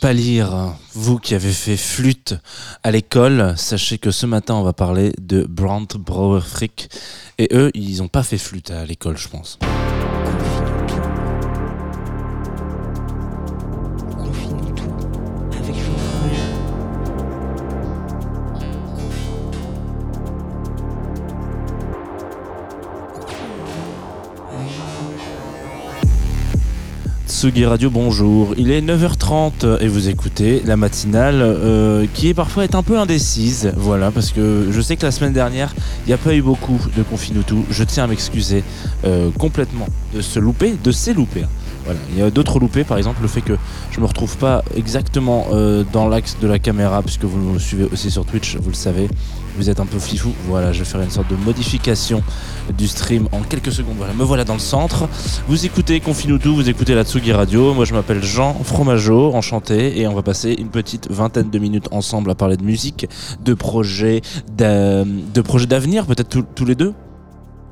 pas lire, hein. vous qui avez fait flûte à l'école, sachez que ce matin on va parler de Brandt Brauer Frick. Et eux, ils ont pas fait flûte à l'école, je pense. Tsugi Radio, bonjour. Il est 9h30 et vous écoutez la matinale euh, qui est parfois est un peu indécise. Voilà, parce que je sais que la semaine dernière, il n'y a pas eu beaucoup de Confinutu. Je tiens à m'excuser euh, complètement de se louper, de ces loupés. Voilà. Il y a d'autres loupés, par exemple le fait que je me retrouve pas exactement euh, dans l'axe de la caméra, puisque vous me suivez aussi sur Twitch, vous le savez. Vous êtes un peu fifou. Voilà, je vais faire une sorte de modification du stream en quelques secondes. Voilà, me voilà dans le centre. Vous écoutez Confinutu, vous écoutez la Tsugi Radio. Moi, je m'appelle Jean Fromageau, enchanté. Et on va passer une petite vingtaine de minutes ensemble à parler de musique, de projets, de projets d'avenir, peut-être tous les deux.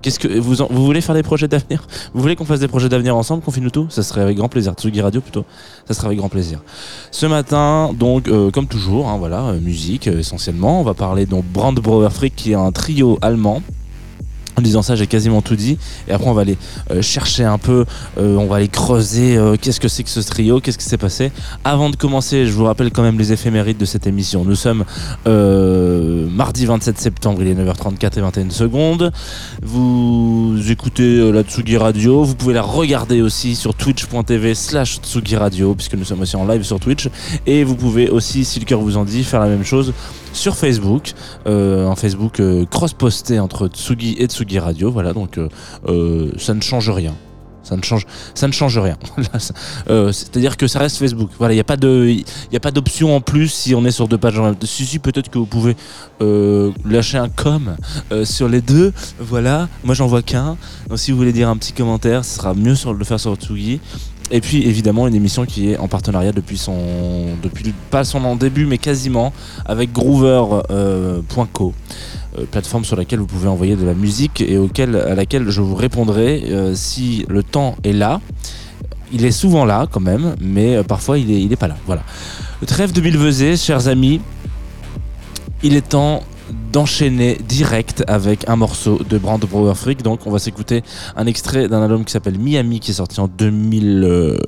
Qu'est-ce que vous, vous voulez faire des projets d'avenir? Vous voulez qu'on fasse des projets d'avenir ensemble, Confinutu Ça serait avec grand plaisir. Tsugi Radio plutôt. Ça serait avec grand plaisir. Ce matin, donc, euh, comme toujours, hein, voilà, euh, musique euh, essentiellement. On va parler donc Brand Brauer Frick, qui est un trio allemand. En disant ça, j'ai quasiment tout dit. Et après, on va aller euh, chercher un peu, euh, on va aller creuser euh, qu'est-ce que c'est que ce trio, qu'est-ce qui s'est passé. Avant de commencer, je vous rappelle quand même les éphémérides de cette émission. Nous sommes mardi 27 septembre, il est 9h34 et 21 secondes. Vous écoutez la Tsugi Radio. Vous pouvez la regarder aussi sur twitch.tv slash Tsugi Radio, puisque nous sommes aussi en live sur Twitch. Et vous pouvez aussi, si le cœur vous en dit, faire la même chose sur Facebook. Euh, un Facebook euh, cross-posté entre Tsugi et Tsugi Radio. Voilà, donc euh, ça ne change rien. Ça ne change, rien. Ça- euh, C'est-à-dire que ça reste Facebook. Voilà, il n'y a pas d'option en plus si on est sur deux pages en même. Si, peut-être que vous pouvez lâcher un com sur les deux. Voilà, moi j'en vois qu'un. Donc si vous voulez dire un petit commentaire, ce sera mieux sur, de le faire sur Tsugi. Et puis évidemment une émission qui est en partenariat depuis son, depuis pas son début, mais quasiment avec Groover.co. Euh, euh, plateforme sur laquelle vous pouvez envoyer de la musique et auquel, à laquelle je vous répondrai euh, si le temps est là. Il est souvent là quand même, mais parfois il est, il est pas là. Voilà. Trêve de Bilvezé, chers amis. Il est temps d'enchaîner direct avec un morceau de Brand Brauer Frick. Donc on va s'écouter un extrait d'un album qui s'appelle Miami qui est sorti en 2011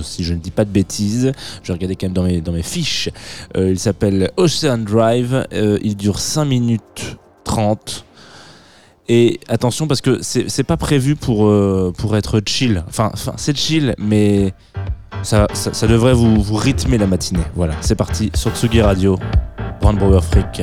si je ne dis pas de bêtises. Je regardais quand même dans mes, fiches. Euh, il s'appelle Ocean Drive. Euh, il dure 5 minutes 30. Et attention parce que c'est pas prévu pour, euh, pour être chill. Enfin, c'est chill, mais ça, devrait vous, rythmer la matinée. Voilà, c'est parti sur Tsugi Radio. Brand Brauer Frick.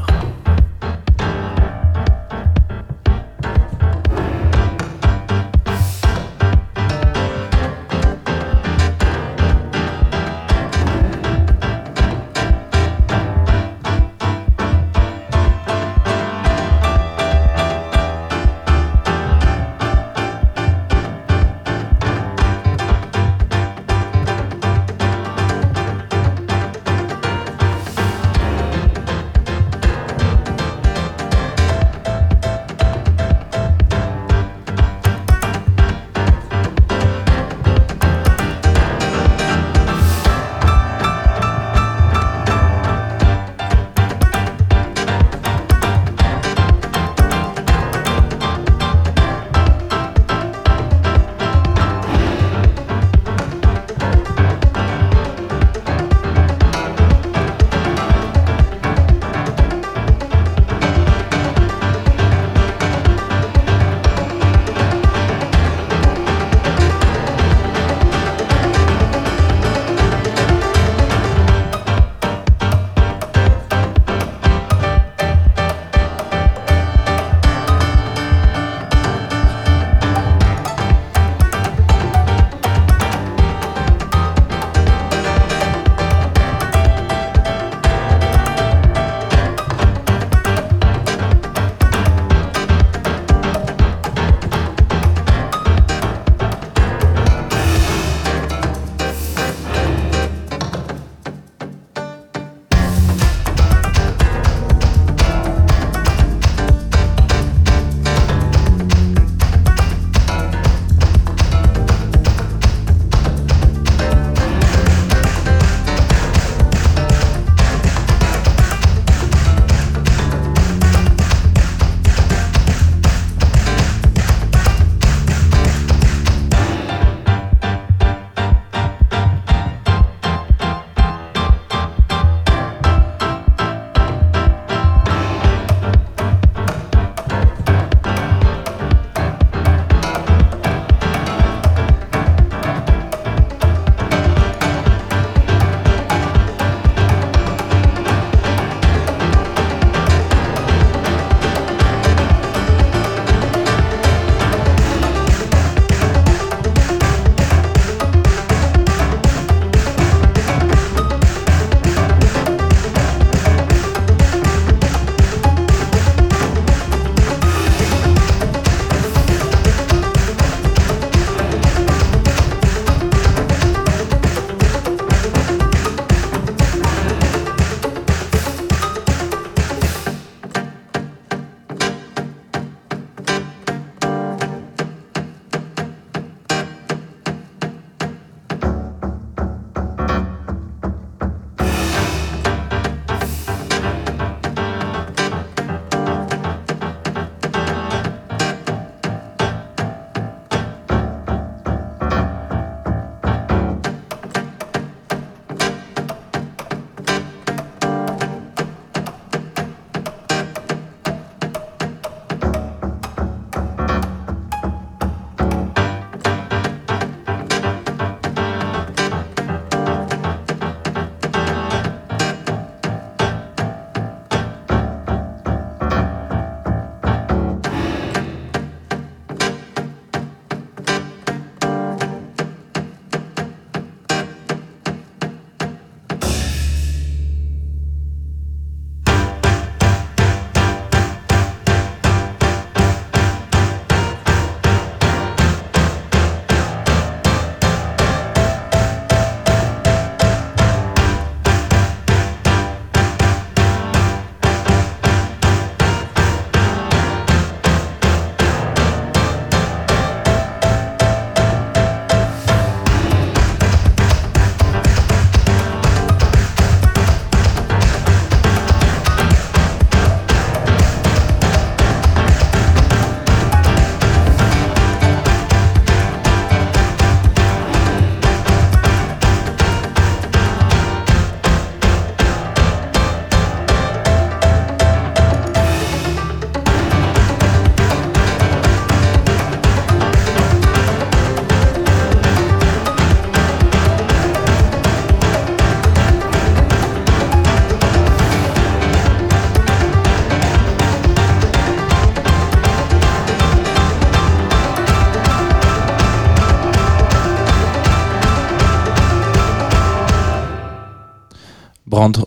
Brand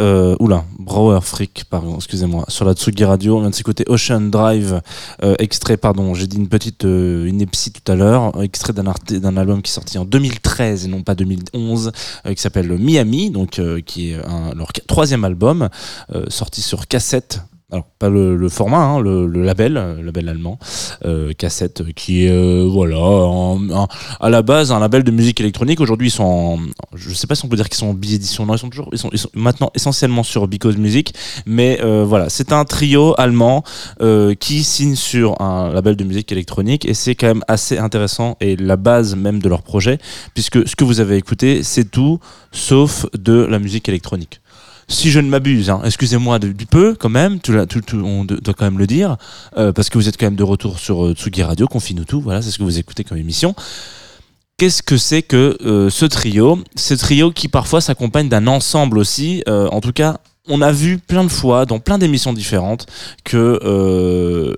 euh, oula, Brower Freak, pardon, excusez-moi, sur la Tsugi Radio. On vient de s'écouter Ocean Drive, euh, extrait, pardon, j'ai dit une petite euh, ineptie tout à l'heure, extrait d'un, d'un album qui est sorti en 2013 et non pas 2011, euh, qui s'appelle Miami, donc qui est leur troisième album, sorti sur cassette. Alors, pas le, format, hein, le, label, label allemand, euh, cassette, qui est, euh, voilà, à la base un label de musique électronique. Aujourd'hui, ils sont en, je sais pas si on peut dire qu'ils sont en bi-édition. Non, ils sont toujours, ils sont, maintenant essentiellement sur Because Music. Mais euh, voilà, c'est un trio allemand qui signe sur un label de musique électronique et c'est quand même assez intéressant et la base même de leur projet, puisque ce que vous avez écouté, c'est tout sauf de la musique électronique. Si je ne m'abuse, hein, excusez-moi du peu quand même, on doit quand même le dire, euh, parce que vous êtes quand même de retour sur euh, Tsugi Radio, confie-nous tout, voilà, c'est ce que vous écoutez comme émission. Qu'est-ce que c'est que euh, ce trio? Ce trio qui parfois s'accompagne d'un ensemble aussi. en tout cas, on a vu plein de fois dans plein d'émissions différentes que euh,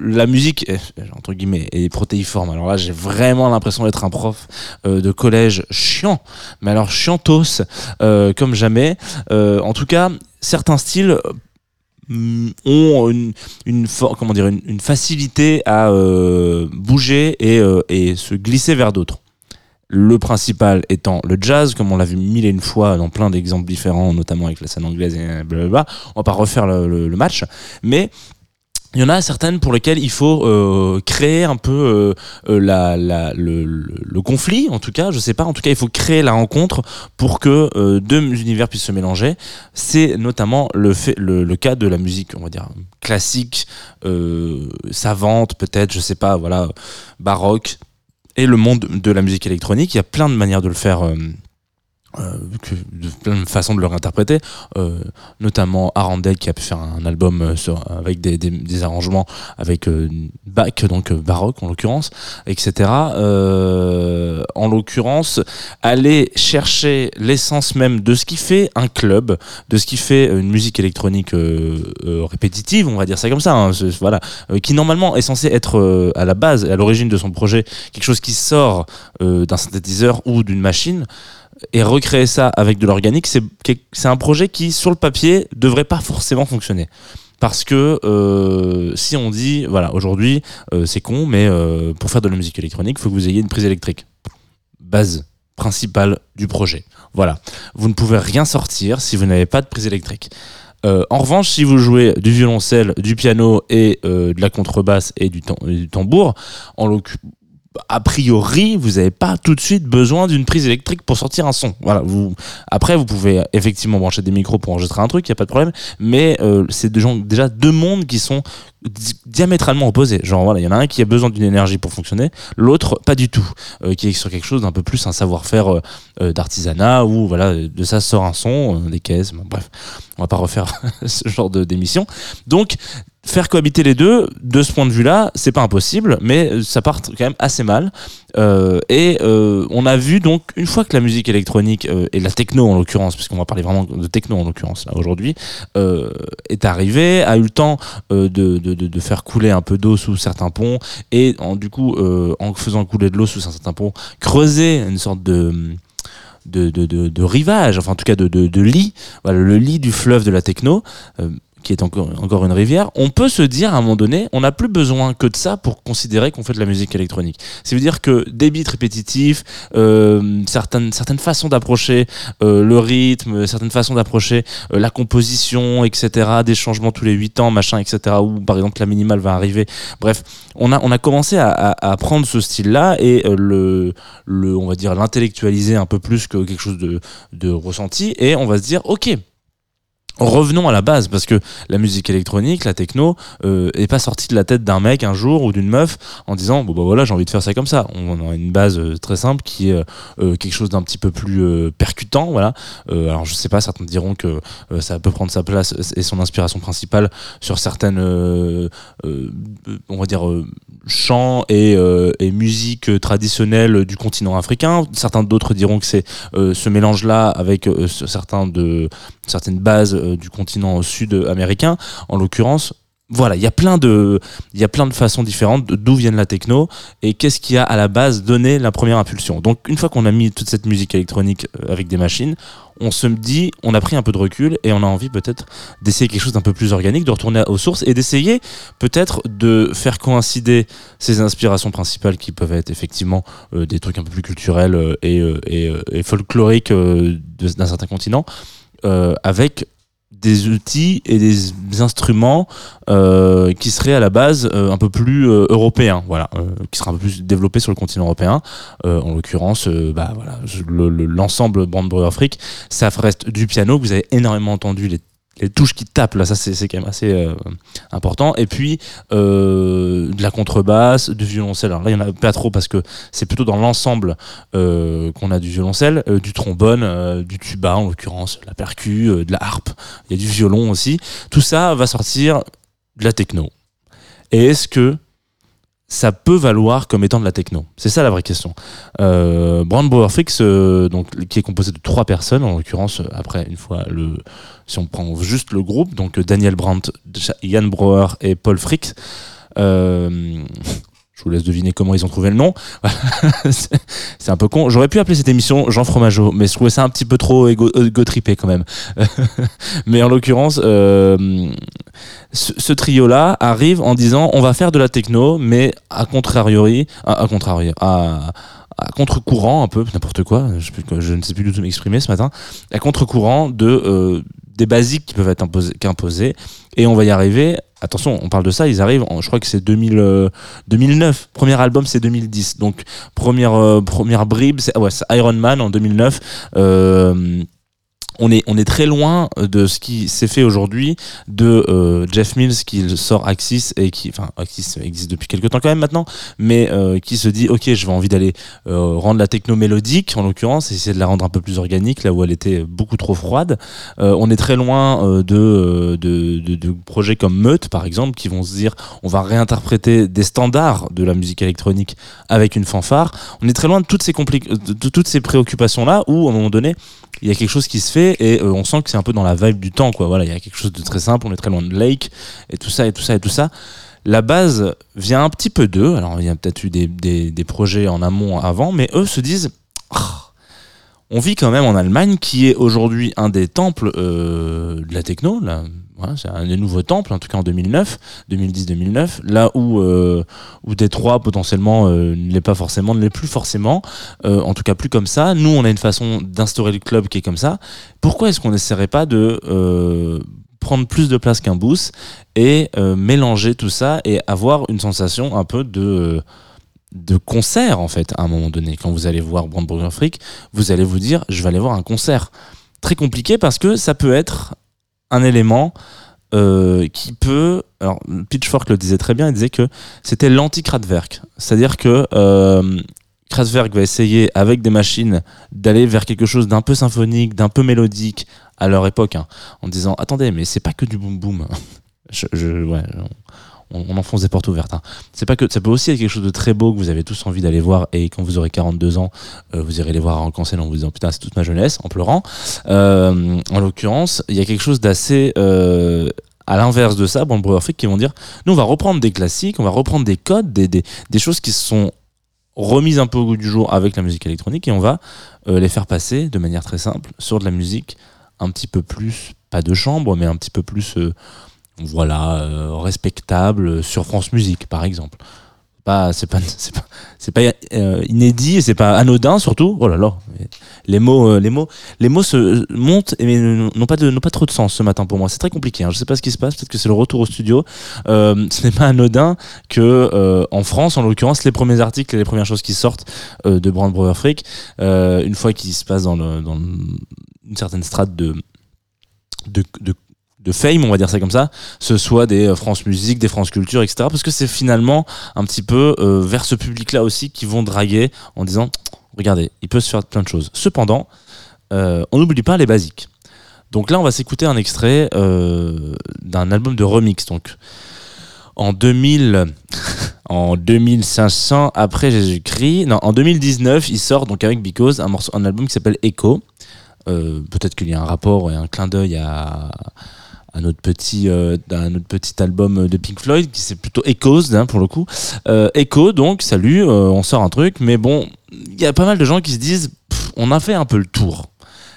la musique, est, entre guillemets, est protéiforme. Alors là, j'ai vraiment l'impression d'être un prof euh, de collège chiant, mais alors chiantos euh, comme jamais. En tout cas, certains styles ont une, comment dire, une, facilité à bouger et se glisser vers d'autres. Le principal étant le jazz, comme on l'a vu mille et une fois dans plein d'exemples différents, notamment avec la scène anglaise et blablabla. On va pas refaire le, match, mais il y en a certaines pour lesquelles il faut euh, créer un peu euh, euh, la, le, conflit, en tout cas, je sais pas, en tout cas, il faut créer la rencontre pour que deux univers puissent se mélanger. C'est notamment le, fait, le, cas de la musique, on va dire, classique, savante, peut-être, je sais pas, voilà, baroque, et le monde de la musique électronique. Il y a plein de manières de le faire. euh, euh, de plein de façons de le réinterpréter, euh, notamment Arandel qui a pu faire un album euh, sur, avec des, des, des arrangements avec euh, Bach, donc euh, baroque en l'occurrence, etc. Euh, en l'occurrence, aller chercher l'essence même de ce qui fait un club, de ce qui fait une musique électronique répétitive, on va dire ça comme ça, hein, voilà, qui normalement est censé être à la base, à l'origine de son projet, quelque chose qui sort d'un synthétiseur ou d'une machine et recréer ça avec de l'organique, c'est un projet qui, sur le papier, devrait pas forcément fonctionner. Parce que euh, si on dit, voilà, aujourd'hui, euh, c'est con, mais euh, pour faire de la musique électronique, il faut que vous ayez une prise électrique. Base principale du projet. Voilà. Vous ne pouvez rien sortir si vous n'avez pas de prise électrique. En revanche, si vous jouez du violoncelle, du piano et de la contrebasse et du, tambour, en l'occu- a priori, vous n'avez pas tout de suite besoin d'une prise électrique pour sortir un son. Voilà. Après, vous pouvez effectivement brancher des micros pour enregistrer un truc, il n'y a pas de problème. Mais euh, c'est déjà deux mondes qui sont di- diamétralement opposés. Genre, voilà, il y en a un qui a besoin d'une énergie pour fonctionner, l'autre pas du tout, euh, qui est sur quelque chose d'un peu plus un savoir-faire euh, d'artisanat où voilà, de ça sort un son, des caisses, bref, on va pas refaire ce genre d'émission. Donc faire cohabiter les deux, de ce point de vue-là, c'est pas impossible, mais ça part quand même assez mal. Euh, et euh, on a vu donc une fois que la musique électronique euh, et la techno en l'occurrence, puisqu'on va parler vraiment de techno en l'occurrence là aujourd'hui, euh, est arrivée, a eu le temps euh, de, de, de, faire couler un peu d'eau sous certains ponts et en, du coup euh, en faisant couler de l'eau sous certains ponts, creuser une sorte de de, de, de, rivage, enfin en tout cas de, lit, le lit du fleuve de la techno, euh, qui est encore, encore une rivière, on peut se dire à un moment donné, on n'a plus besoin que de ça pour considérer qu'on fait de la musique électronique. Ça veut dire que des beats répétitifs, euh, certaines, certaines façons d'approcher euh, le rythme, certaines façons d'approcher euh, la composition, etc., des changements tous les 8 ans, machin, etc., où par exemple la minimale va arriver. Bref, on a, on a commencé à, à, à prendre ce style-là et euh, le, le, on va dire, l'intellectualiser un peu plus que quelque chose de, de ressenti et on va se dire, ok, revenons à la base parce que la musique électronique, la techno, euh, est pas sortie de la tête d'un mec un jour ou d'une meuf en disant bon bah voilà j'ai envie de faire ça comme ça. On a une base euh, très simple qui est euh, quelque chose d'un petit peu plus euh, percutant, voilà. Euh, alors je sais pas, certains diront que euh, ça peut prendre sa place et son inspiration principale sur certaines, euh, euh, on va dire euh, chants et, euh, et musique traditionnelle du continent africain. Certains d'autres diront que c'est euh, ce mélange là avec euh, ce- certains de certaines bases euh, du continent sud-américain. En l'occurrence, voilà, il y a plein de, il y a plein de façons différentes d'où viennent la techno et qu'est-ce qui a à la base donné la première impulsion. Donc une fois qu'on a mis toute cette musique électronique euh, avec des machines, on se dit, on a pris un peu de recul et on a envie peut-être d'essayer quelque chose d'un peu plus organique, de retourner aux sources et d'essayer peut-être de faire coïncider ces inspirations principales qui peuvent être effectivement euh, des trucs un peu plus culturels et, et, et, folkloriques d'un certain continent avec des outils et des instruments euh, qui seraient à la base euh, un peu plus euh, européens, voilà, qui seraient un peu plus développés sur le continent européen. en l'occurrence, bah voilà, l'ensemble le, Brand Afrique, ça reste du piano. Vous avez énormément entendu les les touches qui tapent là ça c'est quand même assez euh, important. Et puis euh, de la contrebasse du violoncelle. Alors là il y en a pas trop parce que c'est plutôt dans l'ensemble euh, qu'on a du violoncelle du trombone du tuba en l'occurrence la percu de la harpe. Il y a du violon aussi. Tout ça va sortir de la techno. Et est-ce que ça peut valoir comme étant de la techno C'est ça la vraie question. Euh, Brand euh, donc, qui est composé de trois personnes, en l'occurrence, après, une fois le. Si on prend juste le groupe, donc Daniel Brandt, Jan Brouwer et Paul Frick. Euh, je vous laisse deviner comment ils ont trouvé le nom. c'est un peu con. J'aurais pu appeler cette émission Jean Fromageau, mais je trouvais ça un petit peu trop égo, trippé quand même. mais en l'occurrence, euh, ce, trio-là arrive en disant on va faire de la techno, mais à contrariori, à, contrario, à, contre-courant un peu, n'importe quoi, je, je, ne sais plus du tout m'exprimer ce matin, à contre-courant de euh, des basiques qui peuvent être imposées, et on va y arriver. Attention, on parle de ça, ils arrivent, je crois que c'est 2009. Euh, Premier album, c'est 2010. Donc, première, euh, première bribe, c'est Iron Man en 2009. Euh, on est, on est très loin de ce qui s'est fait aujourd'hui de euh, Jeff Mills qui sort Axis et qui, enfin Axis existe depuis quelques temps quand même maintenant, mais euh, qui se dit ok je vais envie d'aller euh, rendre la techno mélodique en l'occurrence, essayer de la rendre un peu plus organique là où elle était beaucoup trop froide. on est très loin de, de, de, projets comme Meute par exemple qui vont se dire on va réinterpréter des standards de la musique électronique avec une fanfare. On est très loin de toutes ces, de toutes ces préoccupations là où à un moment donné il y a quelque chose qui se fait et euh, on sent que c'est un peu dans la vibe du temps quoi. Voilà il y a quelque chose de très simple on est très loin de Lake et tout ça et tout ça et tout ça. La base vient un petit peu d'eux. Alors il y a peut-être eu des, projets en amont avant mais eux se disent ah, on vit quand même en Allemagne qui est aujourd'hui un des temples euh, de la techno là c'est un des nouveaux temples, en tout cas en 2009, 2010-2009, là où, euh, où Détroit potentiellement euh, ne l'est pas forcément, ne l'est plus forcément, euh, en tout cas plus comme ça. Nous, on a une façon d'instaurer le club qui est comme ça. Pourquoi est-ce qu'on n'essaierait pas de euh, prendre plus de place qu'un boost et mélanger tout ça et avoir une sensation un peu de de concert en fait à un moment donné? Quand vous allez voir Brandburger Freak vous allez vous dire je vais aller voir un concert très compliqué parce que ça peut être un élément euh, qui peut. Alors, Pitchfork le disait très bien, il disait que c'était l'anti-Kraftwerk. C'est-à-dire que euh, Kraftwerk va essayer, avec des machines, d'aller vers quelque chose d'un peu symphonique, d'un peu mélodique à leur époque, hein, en disant Attendez, mais c'est pas que du boom boom. je, je, ouais, on, enfonce des portes ouvertes. Hein. C'est pas que ça peut aussi être quelque chose de très beau que vous avez tous envie d'aller voir et quand vous aurez 42 ans, euh, vous irez les voir en concert en vous disant putain c'est toute ma jeunesse en pleurant. Euh, en l'occurrence, il y a quelque chose d'assez euh, à l'inverse de ça, bon Brewer qui vont dire nous on va reprendre des classiques, on va reprendre des codes, des, choses qui sont remises un peu au goût du jour avec la musique électronique et on va les faire passer de manière très simple sur de la musique un petit peu plus, pas de chambre, mais un petit peu plus voilà, euh, respectable sur France Musique, par exemple. Pas, c'est pas, c'est pas, c'est pas euh, inédit et c'est pas anodin surtout. Oh là là, les mots, euh, les mots, les mots se montent mais n'ont pas de, pas trop de sens ce matin pour moi. C'est très compliqué. Hein. Je sais pas ce qui se passe. Peut-être que c'est le retour au studio. ce n'est pas anodin que en France, en l'occurrence, les premiers articles et les premières choses qui sortent de Brand Brewer Freak, une fois qu'ils se passent dans, une certaine strate de, de de fame, on va dire ça comme ça, ce soit des euh, France Musique, des France Culture, etc. Parce que c'est finalement un petit peu euh, vers ce public-là aussi qui vont draguer en disant, regardez, il peut se faire plein de choses. Cependant, euh, on n'oublie pas les basiques. Donc là, on va s'écouter un extrait d'un album de remix. Donc en 2000, en 2500 après Jésus-Christ, non, en 2019, il sort donc avec Because un morceau, un album qui s'appelle Echo. Peut-être qu'il y a un rapport et un clin d'œil à un autre petit, autre petit album de Pink Floyd qui c'est plutôt Echoes hein, pour le coup. Echo, donc, salut, on sort un truc, mais bon, il y a pas mal de gens qui se disent, on a fait un peu le tour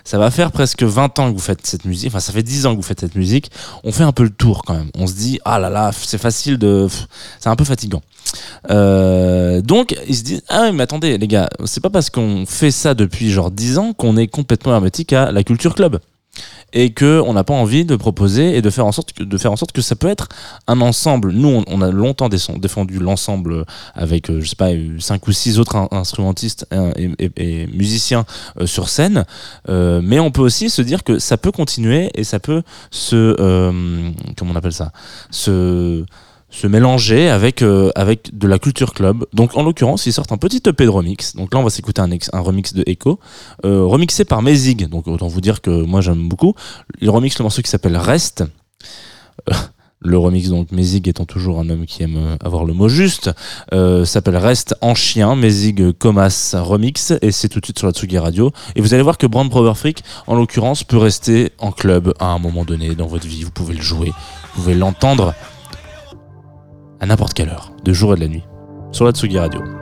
ça va faire presque 20 ans que vous faites cette musique, enfin ça fait 10 ans que vous faites cette musique, on fait un peu le tour quand même. On se dit, ah là là, c'est facile de... C'est un peu fatigant. Euh, donc ils se disent, ah oui mais attendez les gars, c'est pas parce qu'on fait ça depuis genre 10 ans qu'on est complètement hermétique à la culture club et que on n'a pas envie de proposer et de faire en sorte que, de faire en sorte que ça peut être un ensemble. Nous, on, a longtemps défendu l'ensemble avec, euh, je sais pas, cinq ou six autres instrumentistes et, musiciens euh, sur scène, euh, mais on peut aussi se dire que ça peut continuer et ça peut se, comment on appelle ça, se mélanger avec, euh, avec de la culture club. Donc en l'occurrence, ils sortent un petit EP de remix. Donc là, on va s'écouter un, remix de Echo, euh, remixé par Mezig. Donc autant vous dire que moi j'aime beaucoup. Il remix le morceau qui s'appelle Reste. Euh, le remix, donc Mezig étant toujours un homme qui aime avoir le mot juste, s'appelle Reste en chien, Mezig Comas remix, et c'est tout de suite sur la Tsugi Radio. Et vous allez voir que Brand Power Freak, en l'occurrence, peut rester en club à un moment donné dans votre vie. Vous pouvez le jouer, vous pouvez l'entendre à n'importe quelle heure, de jour et de la nuit, sur la Tsugi Radio.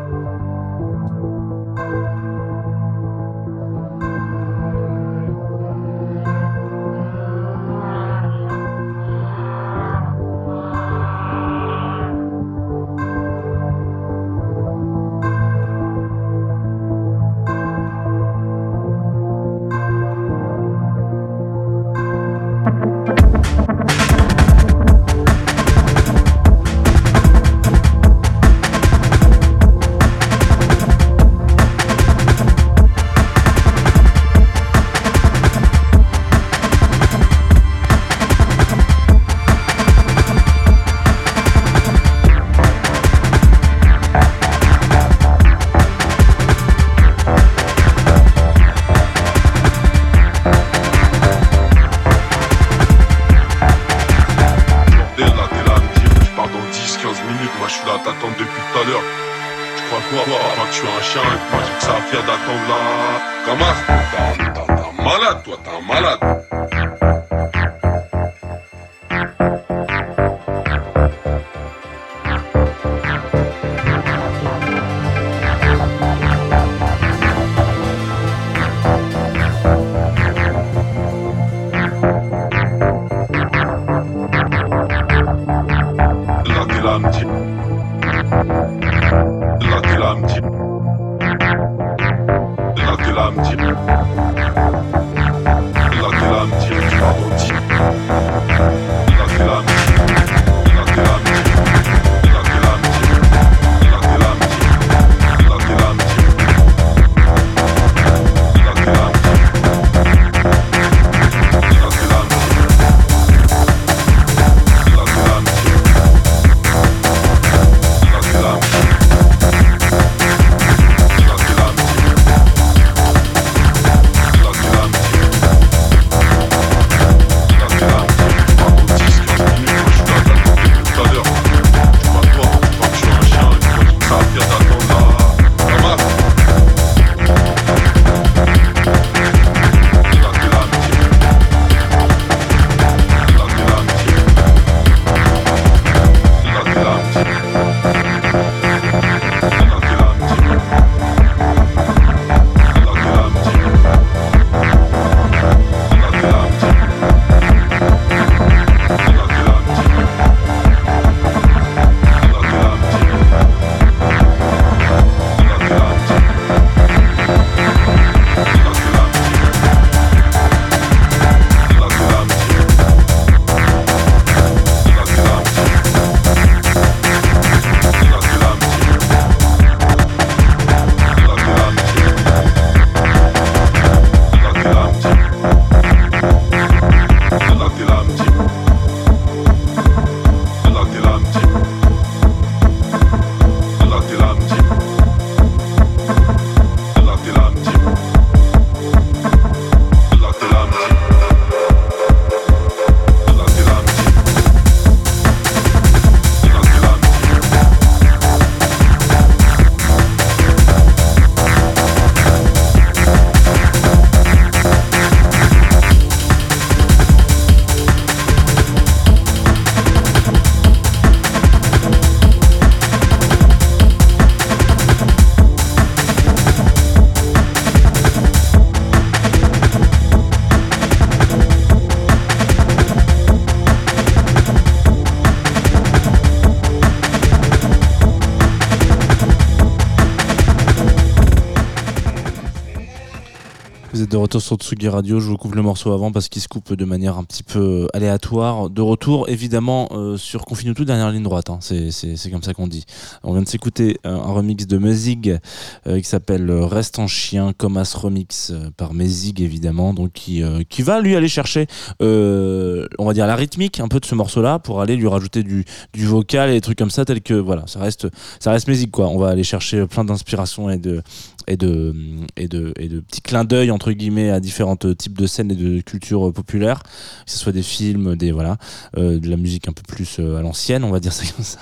Retour sur Tsugi Radio, je vous coupe le morceau avant parce qu'il se coupe de manière un petit peu aléatoire. De retour évidemment euh, sur Confine tout dernière ligne droite, hein. c'est comme ça qu'on dit. On vient de s'écouter un, remix de Mezig euh, qui s'appelle Reste en chien, comme as remix euh, par Mezig évidemment, donc qui, qui va lui aller chercher, on va dire la rythmique un peu de ce morceau-là pour aller lui rajouter du, du vocal et des trucs comme ça, tel que voilà, ça reste, ça reste Mezig quoi. On va aller chercher plein d'inspiration et de, et de, et de, et de petits clins d'œil entre guillemets à différents types de scènes et de cultures populaires, que ce soit des films, des voilà, euh, de la musique un peu plus euh, à l'ancienne, on va dire ça comme ça.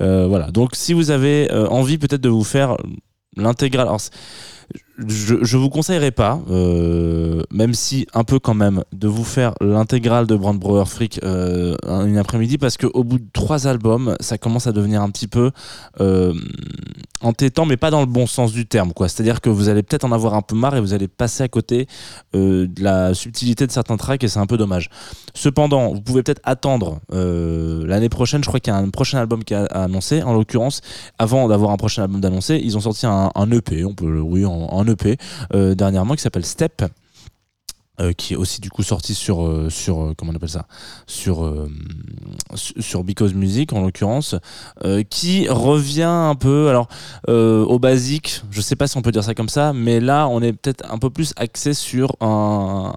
Euh, voilà. Donc si vous avez envie peut-être de vous faire l'intégrale, je, je vous conseillerais pas, euh, même si un peu quand même, de vous faire l'intégrale de Brand Brewer Freak euh, une après-midi parce qu'au bout de trois albums, ça commence à devenir un petit peu euh, entêtant, mais pas dans le bon sens du terme. C'est-à-dire que vous allez peut-être en avoir un peu marre et vous allez passer à côté euh, de la subtilité de certains tracks et c'est un peu dommage. Cependant, vous pouvez peut-être attendre l'année prochaine. Je crois qu'il y a un prochain album qui a annoncé. En l'occurrence, avant d'avoir un prochain album d'annoncer, ils ont sorti un, EP. On peut, oui, en EP euh, dernièrement qui s'appelle Step. Euh, qui est aussi du coup sorti sur euh, sur comment on appelle ça sur sur Because Music en l'occurrence qui revient un peu alors au basique je sais pas si on peut dire ça comme ça mais là on est peut-être un peu plus axé sur un,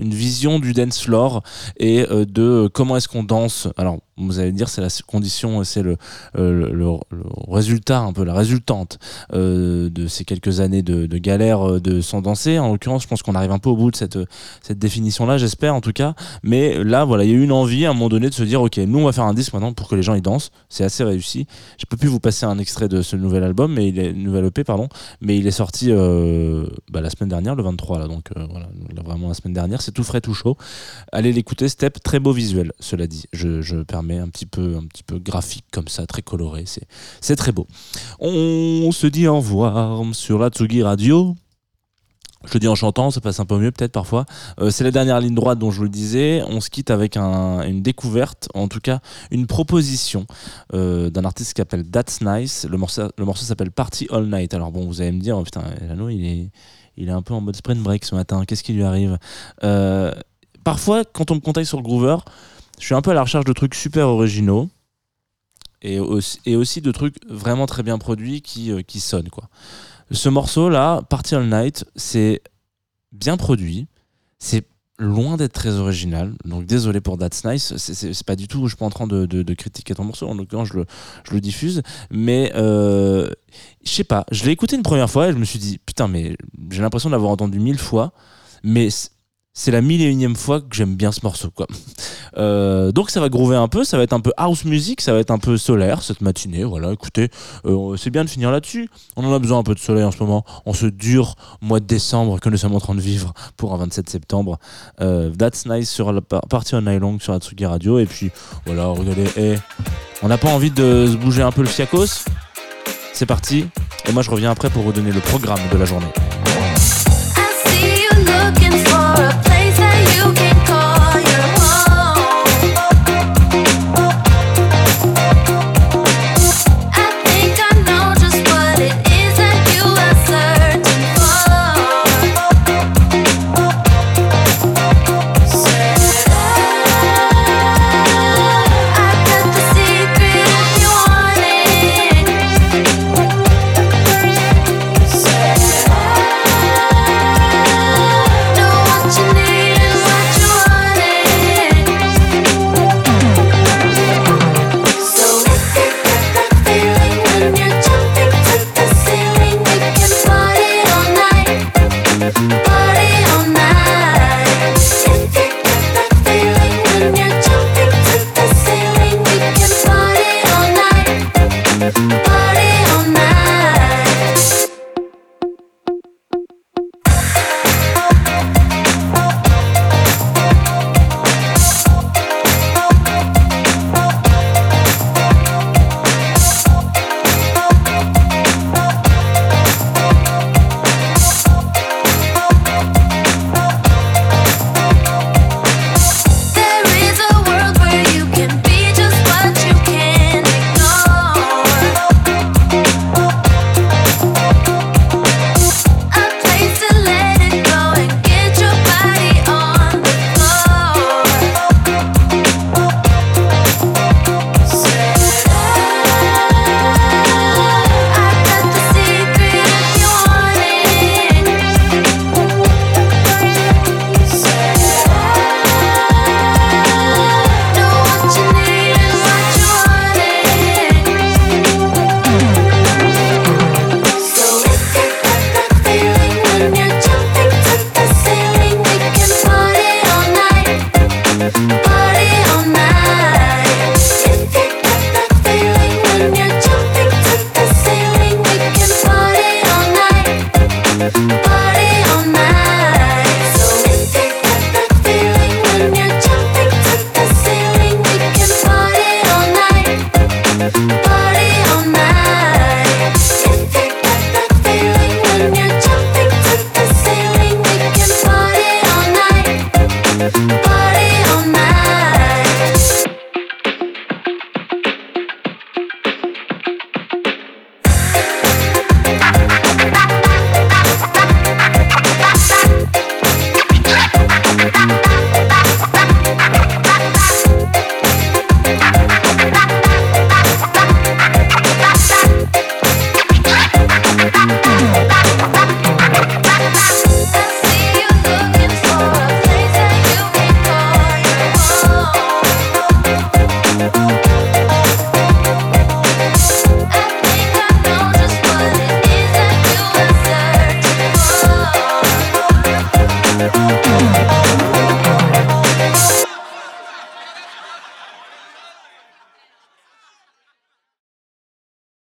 une vision du dance floor et de comment est-ce qu'on danse alors vous allez dire c'est la condition, c'est le, euh, le, résultat, un peu la résultante euh, de ces quelques années de, galère euh, de sans danser. En l'occurrence, je pense qu'on arrive un peu au bout de cette, définition-là, j'espère en tout cas. Mais là, voilà, il y a eu une envie à un moment donné de se dire, ok, nous on va faire un disque maintenant pour que les gens y dansent. C'est assez réussi. Je peux plus vous passer un extrait de ce nouvel album, mais il est nouvel EP, pardon, mais il est sorti bah, la semaine dernière, le 23 là, donc voilà, vraiment la semaine dernière. C'est tout frais, tout chaud. Allez l'écouter, Step, très beau visuel, cela dit. Je, je permets un petit peu, un petit peu graphique comme ça, très coloré. C'est, c'est très beau. On se dit au revoir sur la Tsugi Radio. Je le dis en chantant, ça passe un peu mieux peut-être parfois. Euh, c'est la dernière ligne droite dont je vous le disais. On se quitte avec une découverte, en tout cas une proposition euh, d'un artiste qui s'appelle That's Nice. Le morceau, le morceau s'appelle Party All Night. Alors bon, vous allez me dire, oh, putain, Lano, il est, il est un peu en mode sprint break ce matin. Qu'est-ce qui lui arrive? Euh, Parfois, quand on me contacte sur le Groover, je suis un peu à la recherche de trucs super originaux et aussi, de trucs vraiment très bien produits qui, euh, qui sonnent. Quoi. Ce morceau-là, Party All Night, c'est bien produit, c'est loin d'être très original. Donc désolé pour That's Nice, c'est pas du tout, je suis pas en train de, de, critiquer ton morceau, en l'occurrence je le, je le diffuse, mais euh, je sais pas, je l'ai écouté une première fois et je me suis dit, putain mais j'ai l'impression d'avoir entendu mille fois, mais c'est la mille et unième fois que j'aime bien ce morceau quoi. Euh, donc ça va groover un peu, ça va être un peu house music, ça va être un peu solaire cette matinée. Voilà, écoutez, euh, c'est bien de finir là-dessus. On en a besoin un peu de soleil en ce moment, en ce dur mois de décembre que nous sommes en train de vivre pour un 27 septembre. Euh, that's nice sur la partie on long sur Atsugi Radio et puis voilà, regardez, eh, on n'a pas envie de se bouger un peu le fiacos. C'est parti et moi je reviens après pour vous donner le programme de la journée.